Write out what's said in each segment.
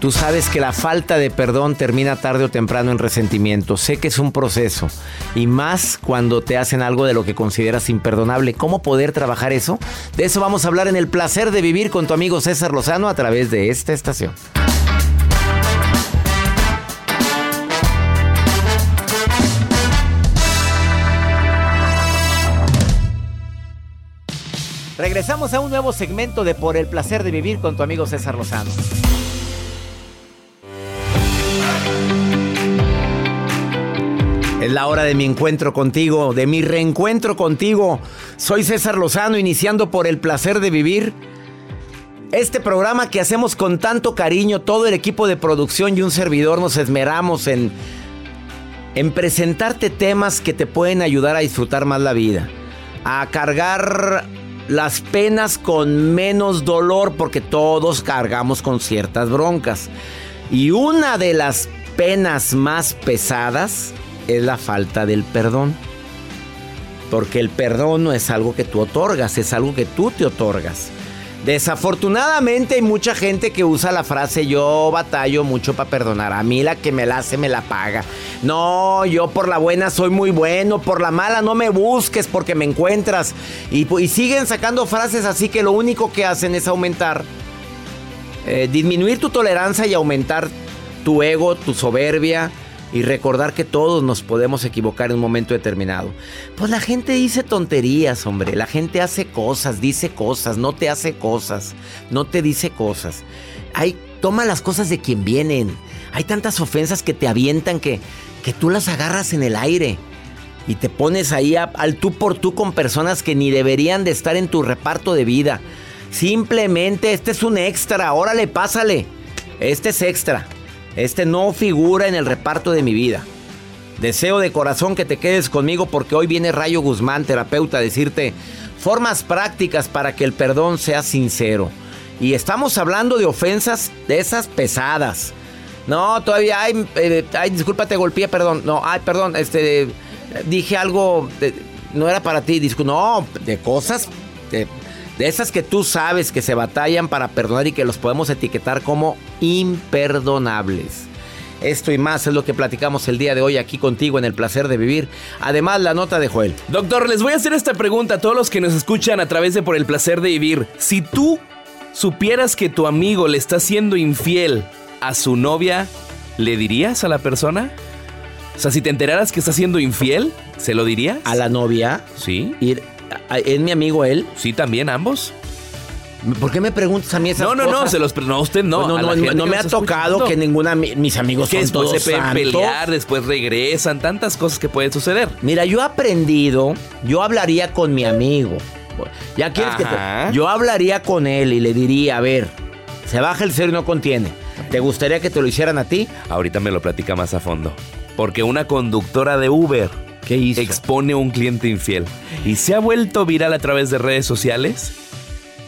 Tú sabes que la falta de perdón termina tarde o temprano en resentimiento. Sé que es un proceso y más cuando te hacen algo de lo que consideras imperdonable. ¿Cómo poder trabajar eso? De eso vamos a hablar en el placer de vivir con tu amigo César Lozano a través de esta estación. Regresamos a un nuevo segmento de Por el placer de vivir con tu amigo César Lozano. Es la hora de mi encuentro contigo, de mi reencuentro contigo. Soy César Lozano, iniciando por el placer de vivir. Este programa que hacemos con tanto cariño, todo el equipo de producción y un servidor nos esmeramos en, en presentarte temas que te pueden ayudar a disfrutar más la vida, a cargar las penas con menos dolor, porque todos cargamos con ciertas broncas. Y una de las penas más pesadas es la falta del perdón. Porque el perdón no es algo que tú otorgas, es algo que tú te otorgas. Desafortunadamente hay mucha gente que usa la frase yo batallo mucho para perdonar. A mí la que me la hace me la paga. No, yo por la buena soy muy bueno, por la mala no me busques porque me encuentras. Y, siguen sacando frases así que lo único que hacen es aumentar, eh, disminuir tu tolerancia y aumentar tu ego, tu soberbia y recordar que todos nos podemos equivocar en un momento determinado. Pues la gente dice tonterías, hombre. La gente hace cosas, dice cosas, no te hace cosas, no te dice cosas. Hay, toma las cosas de quien vienen. Hay tantas ofensas que te avientan que, que tú las agarras en el aire. Y te pones ahí al tú por tú con personas que ni deberían de estar en tu reparto de vida. Simplemente este es un extra, órale, pásale. Este es extra. Este no figura en el reparto de mi vida. Deseo de corazón que te quedes conmigo porque hoy viene Rayo Guzmán, terapeuta, a decirte formas prácticas para que el perdón sea sincero. Y estamos hablando de ofensas de esas pesadas. No, todavía hay, eh, ay, disculpa, te golpeé, perdón. No, ay, perdón, este, dije algo, no era para ti, no, de cosas, de de esas que tú sabes que se batallan para perdonar y que los podemos etiquetar como imperdonables. Esto y más es lo que platicamos el día de hoy aquí contigo en el placer de vivir. Además, la nota de Joel. Doctor, les voy a hacer esta pregunta a todos los que nos escuchan a través de Por el placer de vivir. Si tú supieras que tu amigo le está siendo infiel a su novia, ¿le dirías a la persona? O sea, si te enteraras que está siendo infiel, ¿se lo dirías? ¿A la novia? Sí. Ir ¿Es mi amigo él? Sí, también ambos. ¿Por qué me preguntas a mí esas no, no, cosas? No, se los no, usted no. no, no, no, me ha tocado que ninguna mis amigos que son todos se pueden pelear, después regresan, tantas cosas que pueden suceder. Mira, yo he aprendido, yo hablaría con mi amigo. Ya quieres que te, yo hablaría con él y le diría, a ver, se baja el cero y no contiene. ¿Te gustaría que te lo hicieran a ti? Ahorita me lo platica más a fondo. Porque una conductora de Uber ¿Qué hizo? expone a un cliente infiel y se ha vuelto viral a través de redes sociales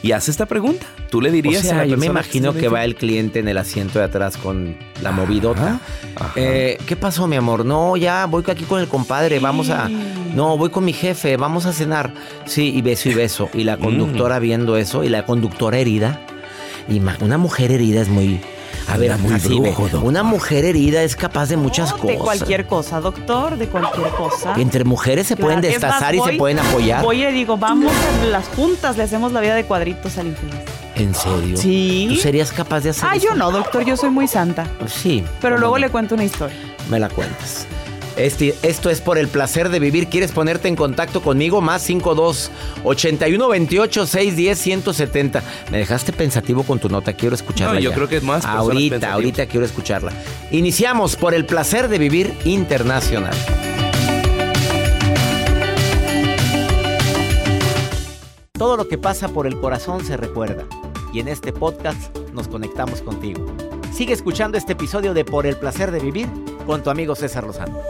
y hace esta pregunta. ¿Tú le dirías o sea, a la yo me imagino que, va el cliente en el asiento de atrás con la movidota. Ajá. Eh, ¿Qué pasó, mi amor? No, ya voy aquí con el compadre, vamos a... No, voy con mi jefe, vamos a cenar. Sí, y beso y beso. Y la conductora viendo eso, y la conductora herida. Y una mujer herida es muy... A ver, muy brujo, doctor. una mujer herida es capaz de muchas No, cosas. De cualquier cosa, doctor, de cualquier cosa. Entre mujeres se pueden más, destazar y se pueden apoyar. Voy y le digo, vamos a las juntas, le hacemos la vida de cuadritos al infeliz. ¿En serio? Sí. ¿Tú serías capaz de hacer Ah, eso? yo no, doctor, yo soy muy santa. Sí. Pero ¿cómo luego no? le cuento una historia. me la cuentas. Este, esto es por el placer de vivir. ¿Quieres ponerte en contacto conmigo? Más 52 81 28 610 170. Me dejaste pensativo con tu nota. Quiero escucharla. No, yo ya. creo que es más Ahorita, ahorita quiero escucharla. Iniciamos por el placer de vivir internacional. Todo lo que pasa por el corazón se recuerda. Y en este podcast nos conectamos contigo. Sigue escuchando este episodio de Por el placer de vivir con tu amigo César Lozano.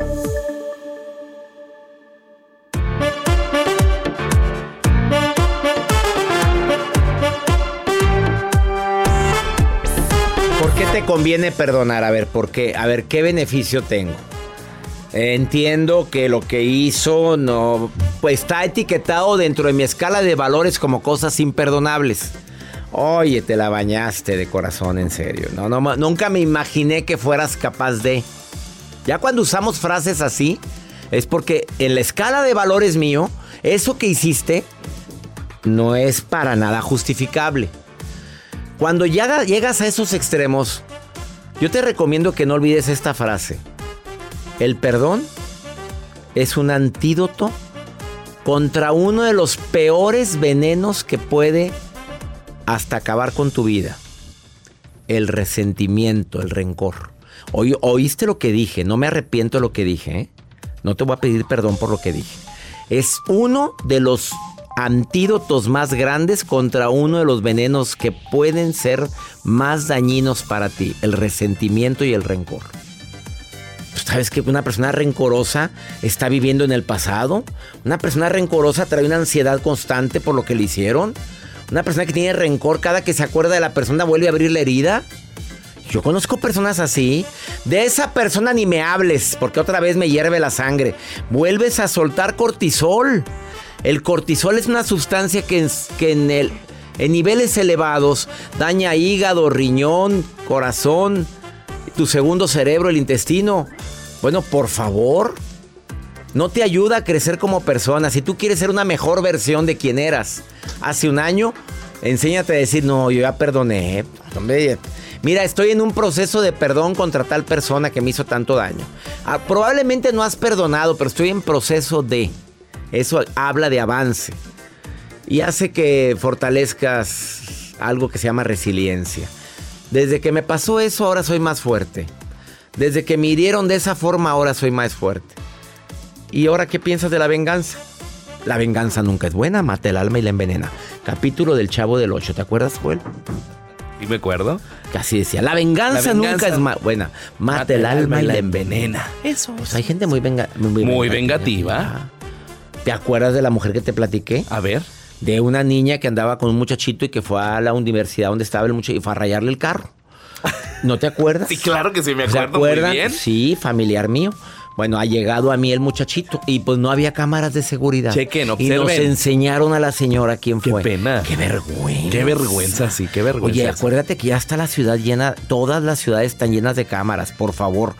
¿Por qué te conviene perdonar? A ver, ¿por qué? A ver, ¿qué beneficio tengo? Entiendo que lo que hizo no pues está etiquetado dentro de mi escala de valores como cosas imperdonables. Oye, te la bañaste de corazón, en serio. No, nunca me imaginé que fueras capaz de. Ya cuando usamos frases así, es porque en la escala de valores mío, eso que hiciste no es para nada justificable. Cuando llegas a esos extremos, yo te recomiendo que no olvides esta frase. El perdón es un antídoto contra uno de los peores venenos que puede hasta acabar con tu vida. El resentimiento, el rencor. Oíste lo que dije, no me arrepiento de lo que dije. ¿eh? No te voy a pedir perdón por lo que dije. Es uno de los antídotos más grandes contra uno de los venenos que pueden ser más dañinos para ti, el resentimiento y el rencor. Pues, ¿Sabes que una persona rencorosa está viviendo en el pasado? Una persona rencorosa trae una ansiedad constante por lo que le hicieron. Una persona que tiene rencor cada que se acuerda de la persona vuelve a abrir la herida. Yo conozco personas así. De esa persona ni me hables, porque otra vez me hierve la sangre. Vuelves a soltar cortisol. El cortisol es una sustancia que, que en, el, en niveles elevados daña hígado, riñón, corazón, tu segundo cerebro, el intestino. Bueno, por favor, no te ayuda a crecer como persona. Si tú quieres ser una mejor versión de quien eras hace un año, enséñate a decir, no, yo ya perdoné. Mira, estoy en un proceso de perdón contra tal persona que me hizo tanto daño. Ah, probablemente no has perdonado, pero estoy en proceso de. Eso habla de avance. Y hace que fortalezcas algo que se llama resiliencia. Desde que me pasó eso, ahora soy más fuerte. Desde que me hirieron de esa forma, ahora soy más fuerte. ¿Y ahora qué piensas de la venganza? La venganza nunca es buena, mata el alma y la envenena. Capítulo del Chavo del Ocho, ¿te acuerdas, Joel? Sí, me acuerdo. Casi decía, la venganza, nunca es buena, mata, el, alma y la envenena. Eso. Pues hay gente muy, venga muy, vengativa. ¿Te acuerdas de la mujer que te platiqué? A ver de una niña que andaba con un muchachito y que fue a la universidad donde estaba el muchachito y fue a rayarle el carro. ¿No te acuerdas? Sí, claro que sí, me acuerdo muy bien. Sí, familiar mío. Bueno, ha llegado a mí el muchachito y pues no había cámaras de seguridad. Chequen, observen. Y nos enseñaron a la señora quién fue. Qué pena. Qué vergüenza. Qué vergüenza, sí, qué vergüenza. Oye, acuérdate que ya está la ciudad llena, todas las ciudades están llenas de cámaras, por favor.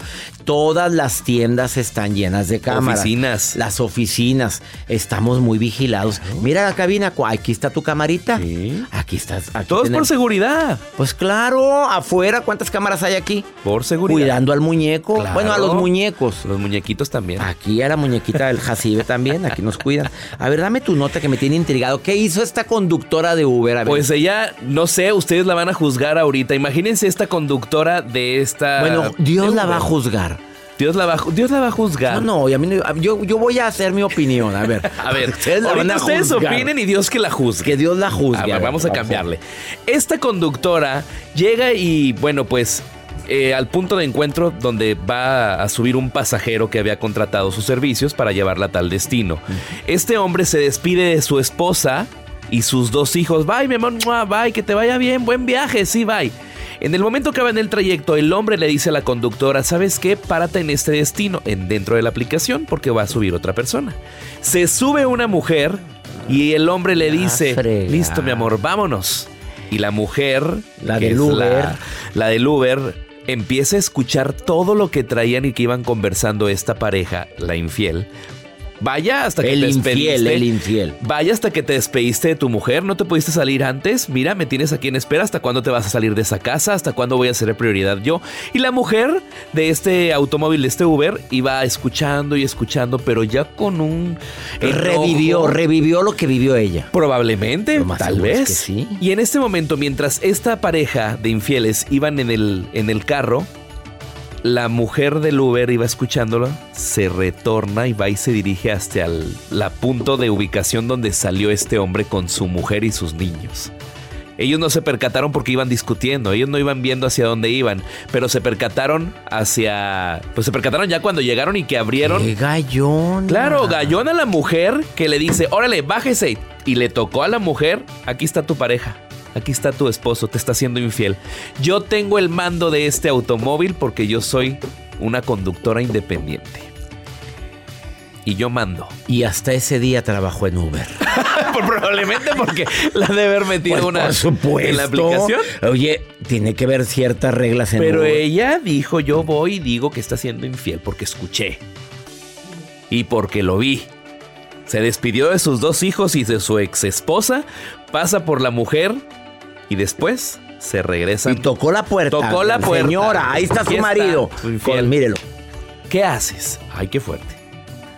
Todas las tiendas están llenas de cámaras. Oficinas. Las oficinas. Estamos muy vigilados. Mira la cabina, aquí está tu camarita. Sí. Aquí estás. Aquí Todo es por seguridad. Pues claro, afuera, ¿cuántas cámaras hay aquí? Por seguridad. Cuidando al muñeco. Bueno, a los muñecos. Los muñequitos también. Aquí a la muñequita del Jacibe también, aquí nos cuidan. A ver, dame tu nota que me tiene intrigado. ¿Qué hizo esta conductora de Uber? Pues ella, no sé, ustedes la van a juzgar ahorita. Imagínense esta conductora de esta. Bueno, Dios la va a juzgar. Dios la va, Dios la va a juzgar. No, no, a mí yo, yo voy a hacer mi opinión. A ver. a ver, ustedes, ustedes opinen y Dios que la juzgue. Que Dios la juzgue. vamos a cambiarle. Esta conductora llega y, bueno, pues eh, al punto de encuentro donde va a subir un pasajero que había contratado sus servicios para llevarla a tal destino. Este hombre se despide de su esposa y sus dos hijos. Bye, mi amor, bye, que te vaya bien, buen viaje, sí, bye. En el momento que va en el trayecto, el hombre le dice a la conductora, ¿sabes qué? Párate en este destino, en, dentro de la aplicación, porque va a subir otra persona. Se sube una mujer y el hombre le dice, listo mi amor, vámonos. Y la mujer, la del Uber, la del Uber, empieza a escuchar todo lo que traían y que iban conversando esta pareja, la infiel, Vaya hasta que el te infiel, El infiel. Vaya hasta que te despediste de tu mujer. ¿No te pudiste salir antes? Mira, me tienes aquí en espera. ¿Hasta cuándo te vas a salir de esa casa? ¿Hasta cuándo voy a ser prioridad yo? Y la mujer de este automóvil, de este Uber, iba escuchando y escuchando, pero ya con un. Revivió, revivió lo que vivió ella. Probablemente, tal vez. sí. Y en este momento, mientras esta pareja de infieles iban en el, en el carro, la mujer del Uber iba escuchándolo, se retorna y va y se dirige hasta el la punto de ubicación donde salió este hombre con su mujer y sus niños. Ellos no se percataron porque iban discutiendo, ellos no iban viendo hacia dónde iban, pero se percataron hacia... Pues se percataron ya cuando llegaron y que abrieron... ¡Qué gallón! Claro, gallón a la mujer que le dice, órale, bájese. Y le tocó a la mujer, aquí está tu pareja. Aquí está tu esposo, te está siendo infiel. Yo tengo el mando de este automóvil porque yo soy una conductora independiente. Y yo mando. Y hasta ese día trabajó en Uber. Probablemente porque la debe haber metido Pues, una por supuesto. en la aplicación. Oye, tiene que ver ciertas reglas en Pero Uber. ella dijo, yo voy y digo que está siendo infiel porque escuché. Y porque lo vi. Se despidió de sus dos hijos y de su ex esposa, pasa por la mujer y después se regresan. Y tocó la puerta. Tocó la puerta. Señora, ahí está su marido. Con- mírelo. ¿Qué haces? Ay, qué fuerte.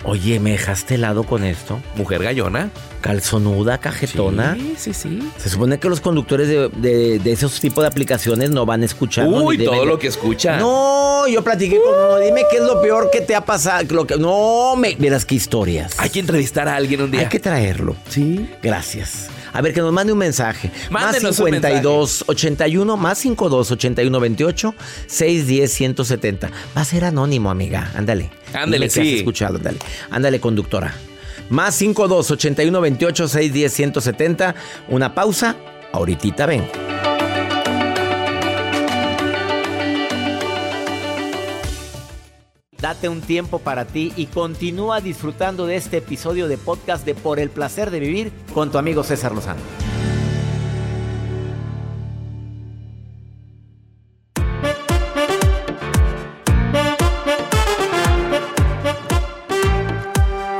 Oye, ¿me dejaste helado con esto? Mujer gallona. Calzonuda, cajetona. Sí, sí, sí. Se supone que los conductores de, de- de esos tipos de aplicaciones no van a escuchar. Uy, todo lo que escucha. No, yo platiqué con uno. Dime qué es lo peor que te ha pasado. Lo que, no, me, verás qué historias. Hay que entrevistar a alguien un día. Hay que traerlo. Sí. Gracias. A ver, que nos mande un mensaje. Mándenos más un 52 81 más 52 81 28 610 170. Va a ser anónimo, amiga. Ándale. Ándale, que has sí. escuchado, ándale. Ándale, conductora. Más 52 81 28 610 170. Una pausa. Ahorita vengo. Date un tiempo para ti y continúa disfrutando de este episodio de podcast de Por el placer de vivir con tu amigo César Lozano.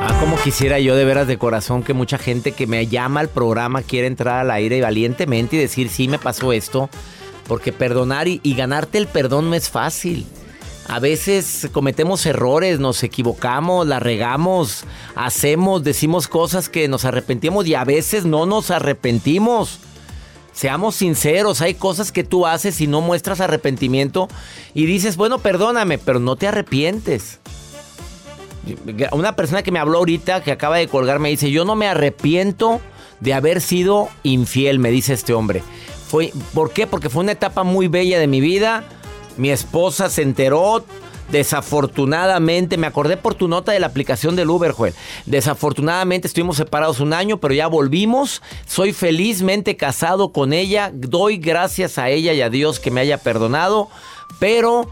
Ah, como quisiera yo de veras de corazón que mucha gente que me llama al programa quiera entrar al aire valientemente y decir sí me pasó esto. Porque perdonar y ganarte el perdón no es fácil. A veces cometemos errores, nos equivocamos, la regamos, hacemos, decimos cosas que nos arrepentimos y a veces no nos arrepentimos. Seamos sinceros, hay cosas que tú haces y no muestras arrepentimiento y dices, bueno, perdóname, pero no te arrepientes. Una persona que me habló ahorita, que acaba de colgar, me dice, yo no me arrepiento de haber sido infiel, me dice este hombre. Fue, ¿Por qué? Porque fue una etapa muy bella de mi vida. Mi esposa se enteró. Desafortunadamente, me acordé por tu nota de la aplicación del Uber, Joel. Desafortunadamente estuvimos separados un año, pero ya volvimos. Soy felizmente casado con ella. Doy gracias a ella y a Dios que me haya perdonado. Pero,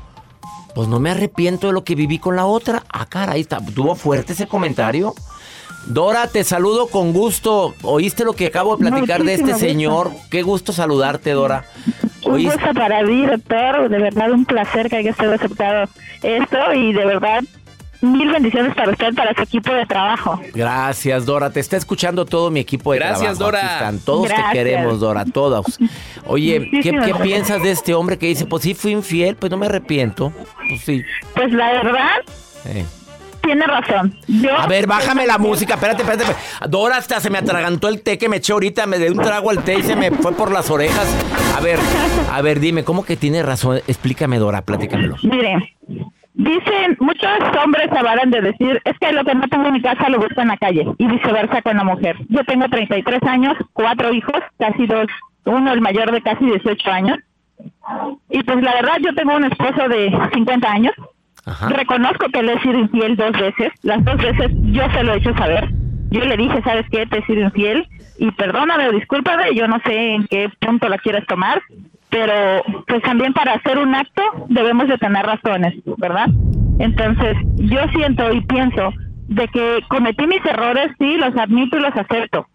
pues no me arrepiento de lo que viví con la otra. Ah, caray, está, tuvo fuerte ese comentario. Dora, te saludo con gusto. ¿Oíste lo que acabo de platicar de este señor? Qué gusto saludarte, Dora. Un gusto para mí, doctor. De verdad, un placer que haya usted aceptado esto y de verdad, mil bendiciones para usted, para su equipo de trabajo. Gracias, Dora. Te está escuchando todo mi equipo de Gracias, trabajo. Dora. Aquí están. Todos Gracias. te queremos, Dora, todos. Oye, ¿qué, gracias. piensas de este hombre que dice, pues sí fui infiel, pues no me arrepiento? Pues sí. Pues la verdad, Eh. Tiene razón. Yo, A ver, bájame la música, espérate, espérate. espérate. Dora, hasta se me atragantó el té que me eché ahorita, me di un trago al té y se me fue por las orejas. A ver, a ver, dime, ¿cómo que tiene razón? Explícame, Dora, platícamelo. Mire, dicen, muchos hombres avalan de decir, es que lo que no tengo en mi casa lo busco en la calle, y viceversa con la mujer. Yo tengo 33 años, cuatro hijos, casi dos, uno el mayor de casi 18 años. Y pues la verdad, yo tengo un esposo de 50 años. Reconozco que le he sido infiel dos veces. Las dos veces yo se lo he hecho saber. Yo le dije, ¿sabes qué? Te he sido infiel. Y perdóname o discúlpame, yo no sé en qué punto la quieres tomar. Pero pues también para hacer un acto debemos de tener razones, ¿verdad? Entonces yo siento y pienso de que cometí mis errores, sí, los admito y los acepto.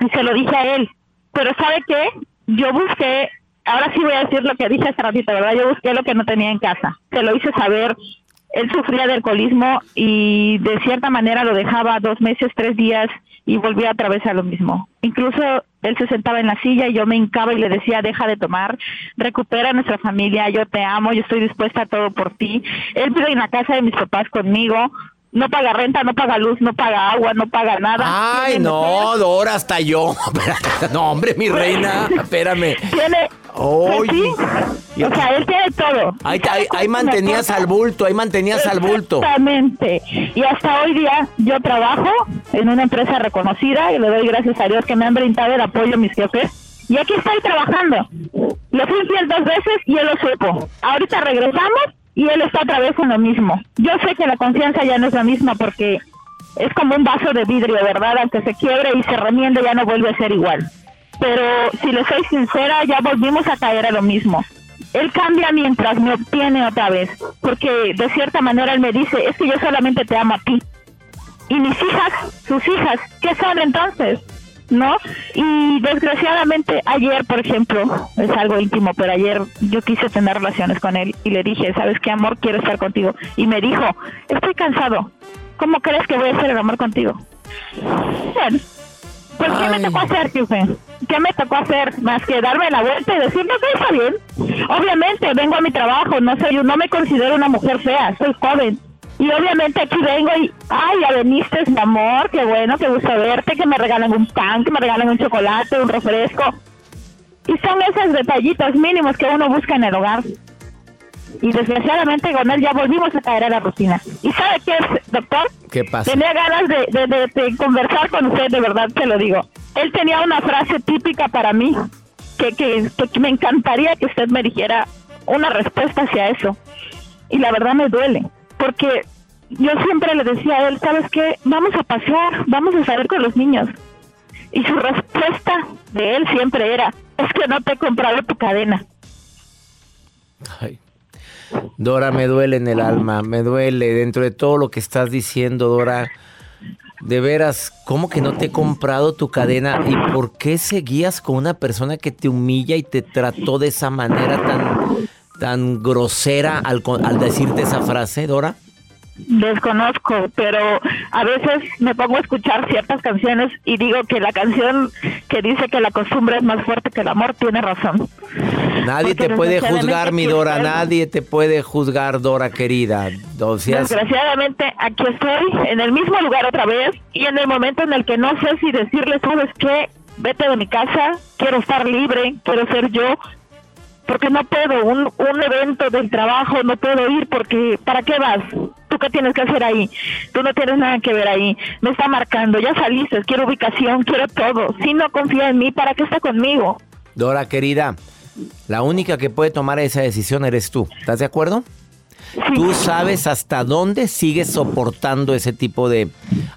Y se lo dije a él. Pero ¿sabe qué? Yo busqué ahora sí voy a decir lo que dije hace ratito, ¿verdad? Yo busqué lo que no tenía en casa. Se lo hice saber. Él sufría de alcoholismo y de cierta manera lo dejaba dos meses, tres días y volvía otra vez a lo mismo. Incluso él se sentaba en la silla y yo me hincaba y le decía, deja de tomar, recupera a nuestra familia, yo te amo, yo estoy dispuesta a todo por ti. Él vive en la casa de mis papás conmigo, no paga renta, no paga luz, no paga agua, no paga nada. Ay, Tiene no, mujer, Dora, hasta yo. No, hombre, mi reina, espérame. Tiene Oye. Sí. O sea, él tiene todo. Ahí, ahí, ahí mantenías al bulto, ahí mantenías al bulto. Exactamente. Y hasta hoy día yo trabajo en una empresa reconocida y le doy gracias a Dios que me han brindado el apoyo mis jefes. Y aquí estoy trabajando. Le fui infiel dos veces y él lo supo. Ahorita regresamos y él está otra vez en lo mismo. Yo sé que la confianza ya no es la misma porque es como un vaso de vidrio, ¿verdad? Aunque se quiebre y se remiende ya no vuelve a ser igual. Pero si le soy sincera, ya volvimos a caer a lo mismo. Él cambia mientras me obtiene otra vez, porque de cierta manera él me dice, es que yo solamente te amo a ti. Y mis hijas, sus hijas, ¿qué son entonces? ¿No? Y desgraciadamente ayer, por ejemplo, es algo íntimo, pero ayer yo quise tener relaciones con él y le dije, ¿sabes qué, amor? Quiero estar contigo. Y me dijo, estoy cansado. ¿Cómo crees que voy a hacer el amor contigo? Bueno, pues ¿qué me tocó hacer, Kiufe? ¿Qué me tocó hacer? Más que darme la vuelta y decirme que está bien. Obviamente vengo a mi trabajo, no soy, no me considero una mujer fea, soy joven. Y obviamente aquí vengo y, ay, ya veniste, mi amor, qué bueno, qué gusto verte, que me regalan un pan, que me regalan un chocolate, un refresco. Y son esos detallitos mínimos que uno busca en el hogar. Y desgraciadamente con él ya volvimos a caer a la rutina. ¿Y sabe qué es, doctor? ¿Qué pasa? Tenía ganas de, de, de- de conversar con usted, de verdad te lo digo. Él tenía una frase típica para mí, que, que, que me encantaría que usted me dijera una respuesta hacia eso. Y la verdad me duele, porque yo siempre le decía a él, ¿sabes qué? Vamos a pasear, vamos a salir con los niños. Y su respuesta de él siempre era, es que no te he comprado tu cadena. Ay. Dora, me duele en el alma, me duele dentro de todo lo que estás diciendo, Dora. De veras, ¿cómo que no te he comprado tu cadena? ¿Y por qué seguías con una persona que te humilla y te trató de esa manera tan, tan grosera al, al decirte esa frase, Dora? Desconozco, pero a veces me pongo a escuchar ciertas canciones y digo que la canción que dice que la costumbre es más fuerte que el amor tiene razón. Nadie Porque te puede juzgar, mi Dora, nadie te puede juzgar, Dora querida. O sea, Desgraciadamente aquí estoy en el mismo lugar otra vez y en el momento en el que no sé si decirle, ¿sabes qué? Vete de mi casa, quiero estar libre, quiero ser yo, porque no puedo, un, un evento del trabajo no puedo ir porque ¿para qué vas? ¿Tú qué tienes que hacer ahí? Tú no tienes nada que ver ahí. Me está marcando, ya saliste, quiero ubicación, quiero todo. Si no confía en mí, ¿para qué está conmigo? Dora querida, la única que puede tomar esa decisión eres tú. ¿Estás de acuerdo? Tú sabes hasta dónde sigues soportando ese tipo de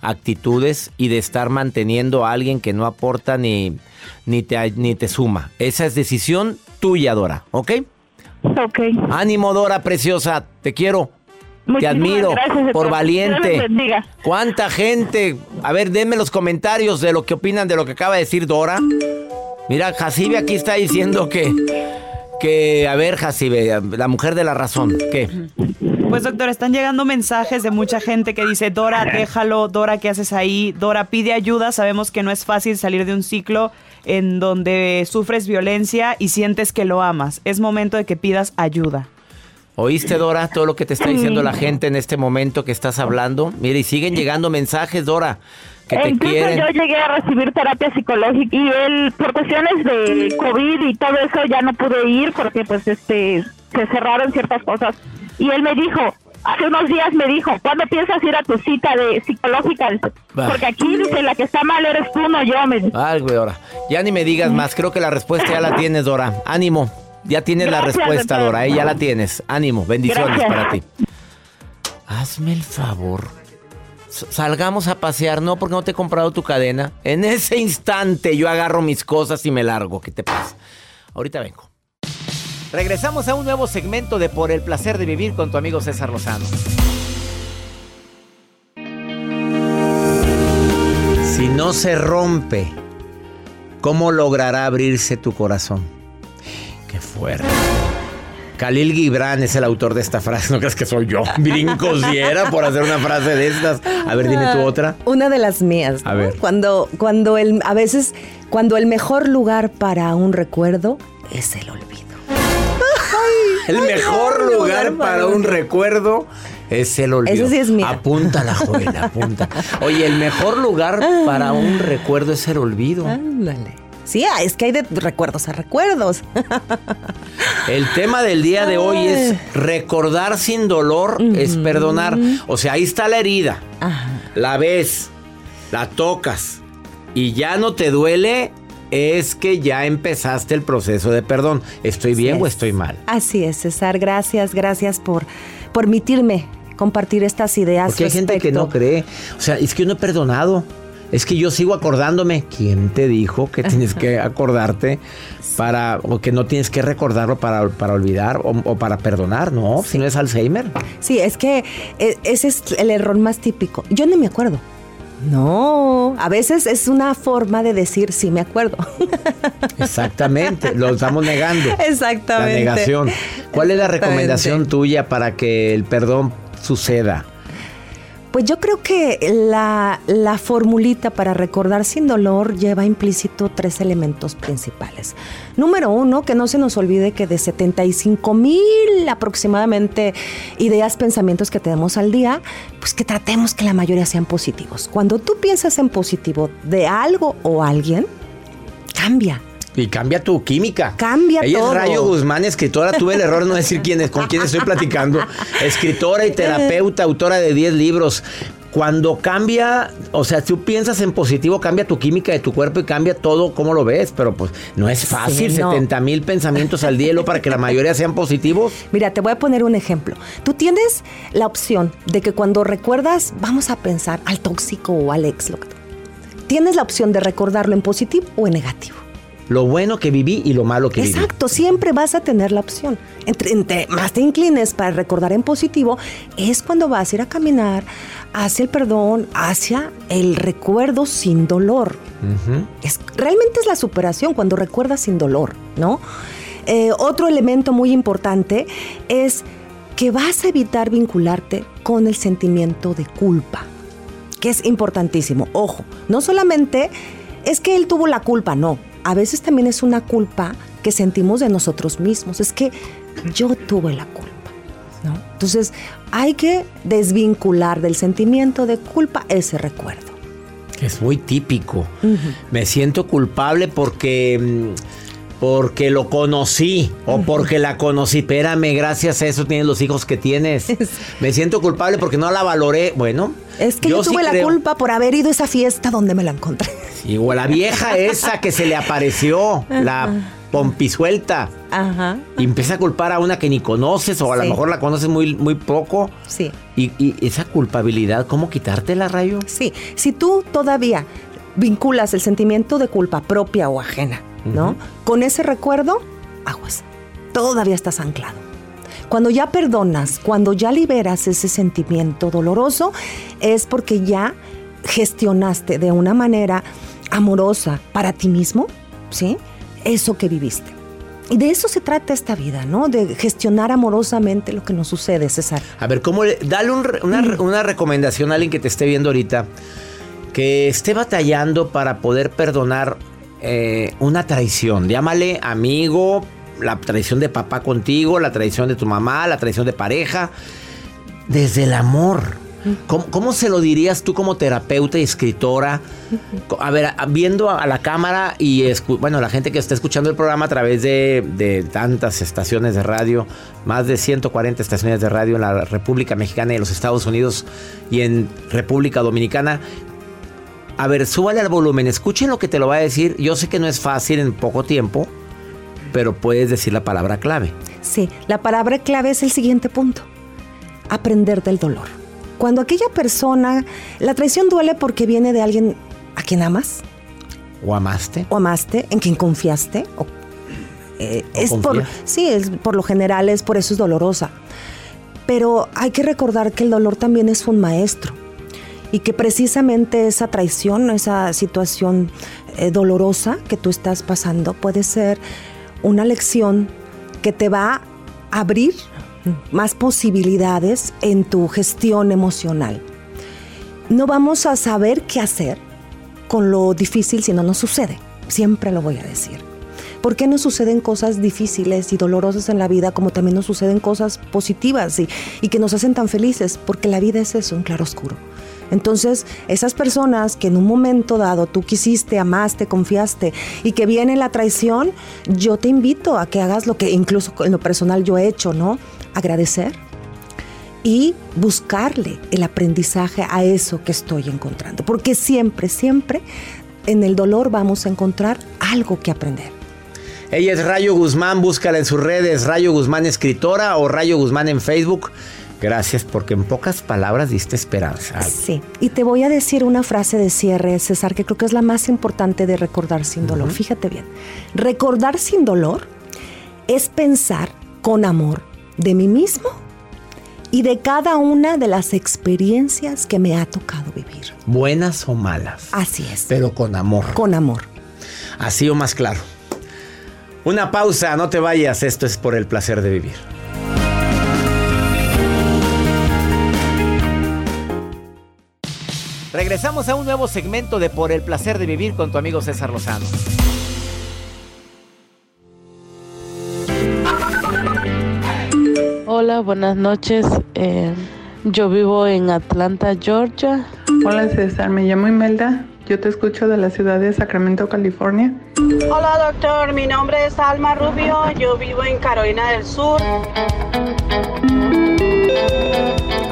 actitudes y de estar manteniendo a alguien que no aporta ni, ni, te, ni te suma. Esa es decisión tuya, Dora, ¿ok? Ok. Ánimo, Dora, preciosa, te quiero. Te admiro gracias, por Dios valiente. ¿Cuánta gente? A ver, denme los comentarios de lo que opinan de lo que acaba de decir Dora. Mira, Jacibe aquí está diciendo que, que, a ver, Jacibe, la mujer de la razón, ¿qué? Pues doctor, están llegando mensajes de mucha gente que dice, Dora, déjalo, Dora, ¿qué haces ahí? Dora, pide ayuda, sabemos que no es fácil salir de un ciclo en donde sufres violencia y sientes que lo amas. Es momento de que pidas ayuda. ¿Oíste, Dora, todo lo que te está diciendo la gente en este momento que estás hablando? Mira, y siguen llegando mensajes, Dora, que te Incluso quieren. yo llegué a recibir terapia psicológica y él, por cuestiones de COVID y todo eso, ya no pude ir porque pues este se cerraron ciertas cosas. Y él me dijo, hace unos días me dijo, ¿cuándo piensas ir a tu cita de psicológica? Porque aquí dice, la que está mal eres tú, no yo. Me dijo. Ay, güey, Dora. Ya ni me digas más, creo que la respuesta ya la tienes, Dora. Ánimo, ya tienes la respuesta, doctor. Dora, ¿eh? ya la tienes. Ánimo, bendiciones Gracias. para ti. Hazme el favor. Salgamos a pasear, no porque no te he comprado tu cadena. En ese instante yo agarro mis cosas y me largo. ¿Qué te pasa? Ahorita vengo. Regresamos a un nuevo segmento de Por el placer de vivir con tu amigo César Lozano. Si no se rompe, ¿cómo logrará abrirse tu corazón? Qué fuerte. Khalil Gibran es el autor de esta frase. No crees que soy yo. Brinco si era por hacer una frase de estas. A ver, dime tú otra. Una de las mías. A ver. Cuando, cuando el, a veces, cuando el mejor lugar para un recuerdo es el olvido. El mejor lugar para un recuerdo es el olvido. Esa sí es mía. Apúntala, Joel, apunta. Oye, el mejor lugar para un recuerdo es el olvido. Ándale. Sí, ah, es que hay de recuerdos a recuerdos. El tema del día de hoy es recordar sin dolor, es perdonar. O sea, ahí está la herida. La ves, la tocas y ya no te duele, es que ya empezaste el proceso de perdón. ¿Estoy bien o estoy mal? Así es, César. Gracias, gracias por permitirme compartir estas ideas. Porque hay gente que no cree. O sea, es que uno he perdonado. Es que yo sigo acordándome. ¿Quién te dijo que tienes que acordarte para, o que no tienes que recordarlo para, para olvidar o, para perdonar? No, si no es Alzheimer. Sí, es que eh, ese es el error más típico. Yo no me acuerdo. No, a veces es una forma de decir sí me acuerdo. Exactamente, lo estamos negando. Exactamente. La negación. ¿Cuál es la recomendación tuya para que el perdón suceda? Pues yo creo que la, la, formulita para recordar sin dolor lleva implícito tres elementos principales. Número uno, que no se nos olvide que de 75 mil aproximadamente ideas, pensamientos que tenemos al día, pues que tratemos que la mayoría sean positivos. Cuando tú piensas en positivo de algo o alguien, cambia. Y cambia tu química. Cambia Ella todo. es Rayo Guzmán, escritora. Tuve el error de no decir quién es, con quién estoy platicando. Escritora y terapeuta, autora de 10 libros. Cuando cambia, o sea, tú piensas en positivo, cambia tu química de tu cuerpo y cambia todo como lo ves. Pero pues no es fácil, Sí, no. 70 mil pensamientos al día para que la mayoría sean positivos. Mira, te voy a poner un ejemplo. Tú tienes la opción de que cuando recuerdas, vamos a pensar al tóxico o al ex. Tienes la opción de recordarlo en positivo o en negativo. Lo bueno que viví y lo malo que viví. Exacto, siempre vas a tener la opción. Entre, entre más te inclines para recordar en positivo, es cuando vas a ir a caminar hacia el perdón, hacia el recuerdo sin dolor. Es, realmente es la superación cuando recuerdas sin dolor, ¿no? Eh, otro elemento muy importante es que vas a evitar vincularte con el sentimiento de culpa, que es importantísimo. Ojo, no solamente es que él tuvo la culpa, no. A veces también es una culpa que sentimos de nosotros mismos. Es que yo tuve la culpa, ¿no? Entonces hay que desvincular del sentimiento de culpa ese recuerdo. Es muy típico. Me siento culpable porque mm, porque lo conocí o porque la conocí. Espérame, gracias a eso tienes los hijos que tienes. Me siento culpable porque no la valoré. Bueno, Es que yo, tuve la creo- culpa por haber ido a esa fiesta donde me la encontré. O la vieja esa que se le apareció, la pompisuelta. Ajá. Y empieza a culpar a una que ni conoces o a lo mejor la conoces muy, muy poco. Sí. Y, y esa culpabilidad, ¿cómo quitártela, Rayo? Sí, si tú todavía vinculas el sentimiento de culpa propia o ajena, ¿no? Con ese recuerdo, aguas. Todavía estás anclado. Cuando ya perdonas, cuando ya liberas ese sentimiento doloroso, es porque ya gestionaste de una manera amorosa para ti mismo, ¿sí? Eso que viviste. Y de eso se trata esta vida, ¿no? De gestionar amorosamente lo que nos sucede, César. A ver, ¿cómo le- dale un una recomendación a alguien que te esté viendo ahorita, que esté batallando para poder perdonar eh, una traición. Llámale amigo, la traición de papá contigo, la traición de tu mamá, la traición de pareja, desde el amor. ¿Cómo, cómo se lo dirías tú como terapeuta y escritora? A ver, viendo a la cámara y, escu- bueno, la gente que está escuchando el programa a través de, de tantas estaciones de radio, más de 140 estaciones de radio en la República Mexicana y en los Estados Unidos y en República Dominicana. A ver, súbale al volumen, escuchen lo que te lo va a decir. Yo sé que no es fácil en poco tiempo, pero puedes decir la palabra clave. Sí, la palabra clave es el siguiente punto. Aprender del dolor. Cuando aquella persona, la traición duele porque viene de alguien a quien amas ¿O amaste? o amaste, en quien confiaste. o- eh, O es por, sí, es, por lo general es por eso es dolorosa. Pero hay que recordar que el dolor también es un maestro y que precisamente esa traición, esa situación eh, dolorosa que tú estás pasando puede ser una lección que te va a abrir más posibilidades en tu gestión emocional. No vamos a saber qué hacer con lo difícil si no nos sucede. Siempre lo voy a decir. ¿Por qué nos suceden cosas difíciles y dolorosas en la vida como también nos suceden cosas positivas y, y que nos hacen tan felices? Porque la vida es eso, un claroscuro. Entonces, esas personas que en un momento dado tú quisiste, amaste, confiaste y que viene la traición, yo te invito a que hagas lo que incluso en lo personal yo he hecho, ¿no? Agradecer y buscarle el aprendizaje a eso que estoy encontrando. Porque siempre, siempre en el dolor vamos a encontrar algo que aprender. Ella es Rayo Guzmán, búscala en sus redes, Rayo Guzmán escritora o Rayo Guzmán en Facebook. Gracias porque en pocas palabras diste esperanza. Sí, y te voy a decir una frase de cierre, César, que creo que es la más importante de recordar sin dolor. Fíjate bien, recordar sin dolor es pensar con amor de mí mismo y de cada una de las experiencias que me ha tocado vivir. Buenas o malas. Así es. Pero con amor. Con amor. Así o más claro. Una pausa, no te vayas, esto es por el placer de vivir. Regresamos a un nuevo segmento de Por el placer de vivir con tu amigo César Lozano. Hola, buenas noches. Eh, yo vivo en Atlanta, Georgia. Hola César, me llamo Imelda. Yo te escucho de la ciudad de Sacramento, California. Hola doctor, mi nombre es Alma Rubio. Yo vivo en Carolina del Sur.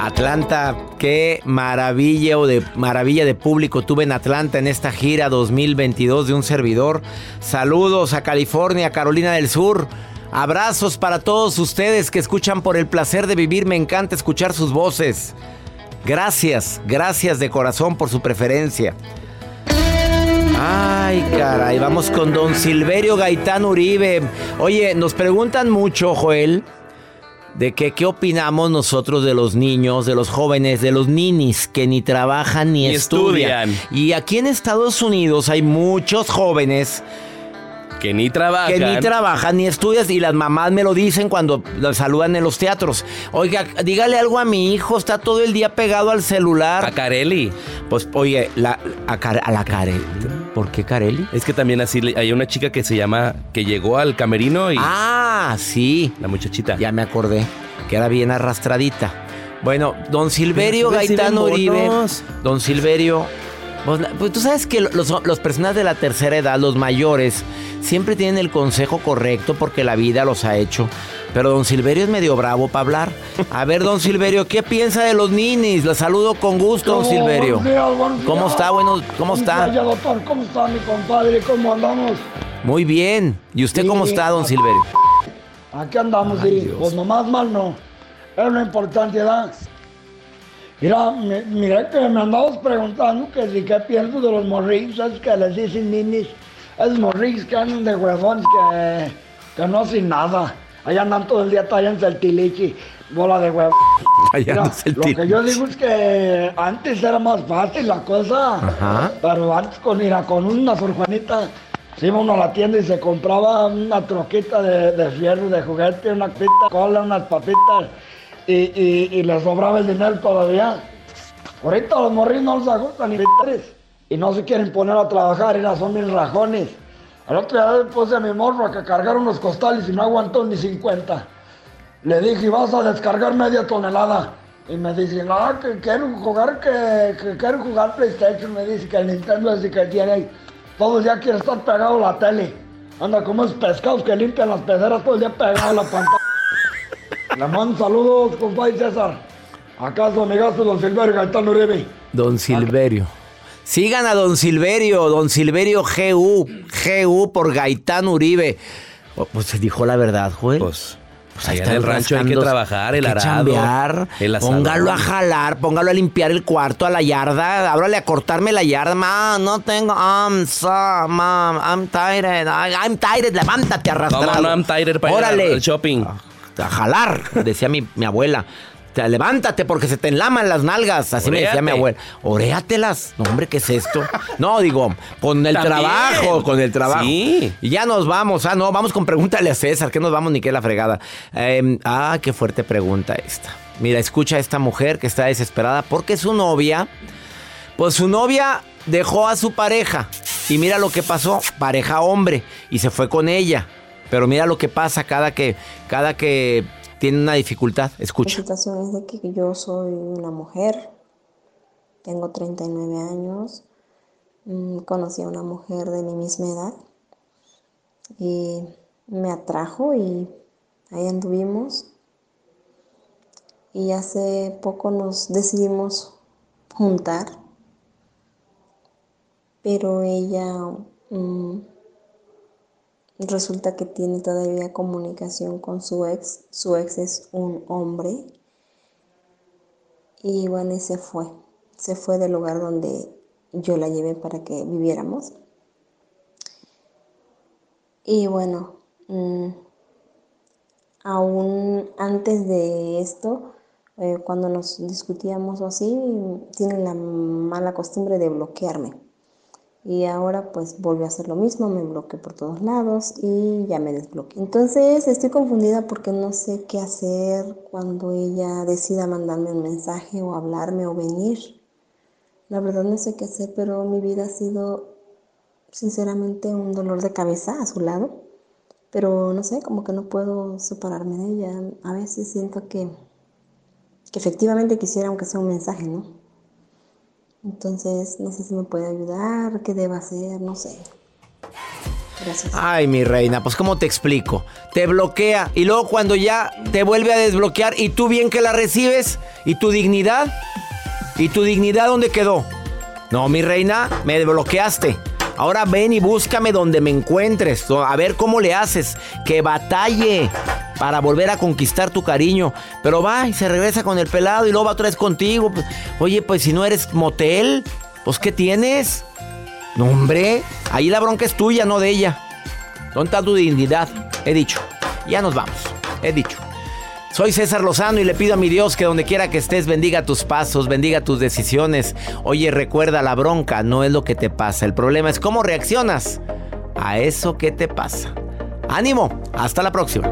Atlanta, qué maravilla o de maravilla de público tuve en Atlanta en esta gira 2022 de un servidor. Saludos a California, Carolina del Sur. Abrazos para todos ustedes que escuchan por el placer de vivir. Me encanta escuchar sus voces. Gracias, gracias de corazón por su preferencia. Ay, caray, vamos con don Silverio Gaitán Uribe. Oye, nos preguntan mucho, Joel, de que qué opinamos nosotros de los niños, de los jóvenes, de los ninis que ni trabajan ni, Ni estudian. estudian. Y aquí en Estados Unidos hay muchos jóvenes Que ni trabajan. que ni trabajan ni estudian y las mamás me lo dicen cuando los saludan en los teatros. Oiga, dígale algo a mi hijo, está todo el día pegado al celular. A Carelli. Pues, oye, la, a, la Carelli. ¿Por qué Carelli? Es que también así hay una chica que se llama, que llegó al camerino y Ah, sí. la muchachita. Ya me acordé que era bien arrastradita. Bueno, don Silverio Gaitán Uribe. Don Silverio. Pues, pues, tú sabes que los, los personas de la tercera edad, los mayores, siempre tienen el consejo correcto porque la vida los ha hecho. Pero don Silverio es medio bravo para hablar. A ver, don Silverio, ¿qué piensa de los ninis? Los saludo con gusto, don Silverio. Buenos días, buenos ¿Cómo está? Bueno, ¿cómo está? días, doctor. ¿Cómo está mi compadre? ¿Cómo andamos? Muy bien. ¿Y usted cómo está, don Silverio? Aquí andamos, sí. Pues nomás mal no. Es lo importante, ¿verdad? Mira, mi- mira que me andabas preguntando que si qué pienso de los morrillos, es que les dicen ninis. Es morrillos que andan de huevones que, que no hacen nada. Allá andan todo el día tallándose el tilichi, bola de. Tallándose el lo que yo digo es que antes era más fácil la cosa. Ajá. Pero antes con, mira, con una surjuanita se iba uno a la tienda y se compraba una troquita de, de fierro, de juguete, una pita, cola, unas papitas y, y, y le sobraba el dinero todavía. Ahorita los morrillos no les ajustan ni y no se quieren poner a trabajar, ya son mil rajones. Al otro día puse a mi morro a que cargar unos costales y no aguantó ni 50. Le dije, vas a descargar media tonelada. Y me dice, no, que quiero jugar, que, que quiero jugar PlayStation. Me dice que el Nintendo es el que tiene. Todo el día quiere estar pegado a la tele. Anda como esos pescados que limpian las peceras todo el día pegado a la pantalla. Le mando saludos, compadre César. Acá su amigazo don Silverio Gaetano Uribe. Don Silverio. Sigan a Don Silverio, Don Silverio GU, GU por Gaitán Uribe. Oh, Pues se dijo la verdad, Joel. Pues, Pues ahí allá en está el rancho hay que trabajar, el hay que arado, chambear, el asadón. póngalo a jalar, póngalo a limpiar el cuarto, a la yarda, ábrale a cortarme la yarda. Ma, no tengo, I'm so, mom, I'm tired, I- I'm tired, levántate arrastrado. No, no, I'm tired para Órale. al- al shopping. A jalar, decía mi, mi abuela. Te- levántate porque se te enlaman las nalgas. Así me decía mi abuela. Oréatelas. No, hombre, ¿qué es esto? No, digo, con el También. trabajo, con el trabajo. Sí. Y ya nos vamos. Ah, no, vamos con pregúntale a César, que nos vamos ni qué la fregada. Eh, ah, qué fuerte pregunta esta. Mira, escucha a esta mujer que está desesperada porque su novia, pues su novia dejó a su pareja. Y mira lo que pasó, pareja hombre, y se fue con ella. Pero mira lo que pasa cada que, cada que tiene una dificultad. La Escucha. situación es de que yo soy una mujer tengo 39 años, mm, conocí a una mujer de mi misma edad y me atrajo y ahí anduvimos. Y hace poco nos decidimos juntar, pero ella mm, resulta que tiene todavía comunicación con su ex. Su ex es un hombre. Y bueno, y se fue. Se fue del lugar donde yo la llevé para que viviéramos. Y bueno, mm, aún antes de esto, eh, cuando nos discutíamos o así, tiene la mala costumbre de bloquearme. Y ahora pues volvió a hacer lo mismo, me bloqueó por todos lados y ya me desbloqueé. Entonces estoy confundida porque no sé qué hacer cuando ella decida mandarme un mensaje o hablarme o venir. La verdad no sé qué hacer, pero mi vida ha sido sinceramente un dolor de cabeza a su lado. Pero no sé, como que no puedo separarme de ella. A veces siento que, que efectivamente quisiera aunque sea un mensaje, ¿no? Entonces, no sé si me puede ayudar, qué debo hacer, no sé. Gracias. Ay, mi reina, pues ¿cómo te explico? Te bloquea y luego cuando ya te vuelve a desbloquear y tú bien que la recibes y tu dignidad, ¿y tu dignidad dónde quedó? No, mi reina, me desbloqueaste. Ahora ven y búscame donde me encuentres. A ver cómo le haces. Que batalle para volver a conquistar tu cariño. Pero va y se regresa con el pelado y luego va otra vez contigo. Oye, pues si no eres motel, pues ¿qué tienes? No, hombre, ahí la bronca es tuya, no de ella. ¿Dónde está tu dignidad? He dicho. Ya nos vamos. He dicho. Soy César Lozano y le pido a mi Dios que donde quiera que estés bendiga tus pasos, bendiga tus decisiones. Oye, recuerda, la bronca no es lo que te pasa, el problema es cómo reaccionas a eso que te pasa. Ánimo, hasta la próxima.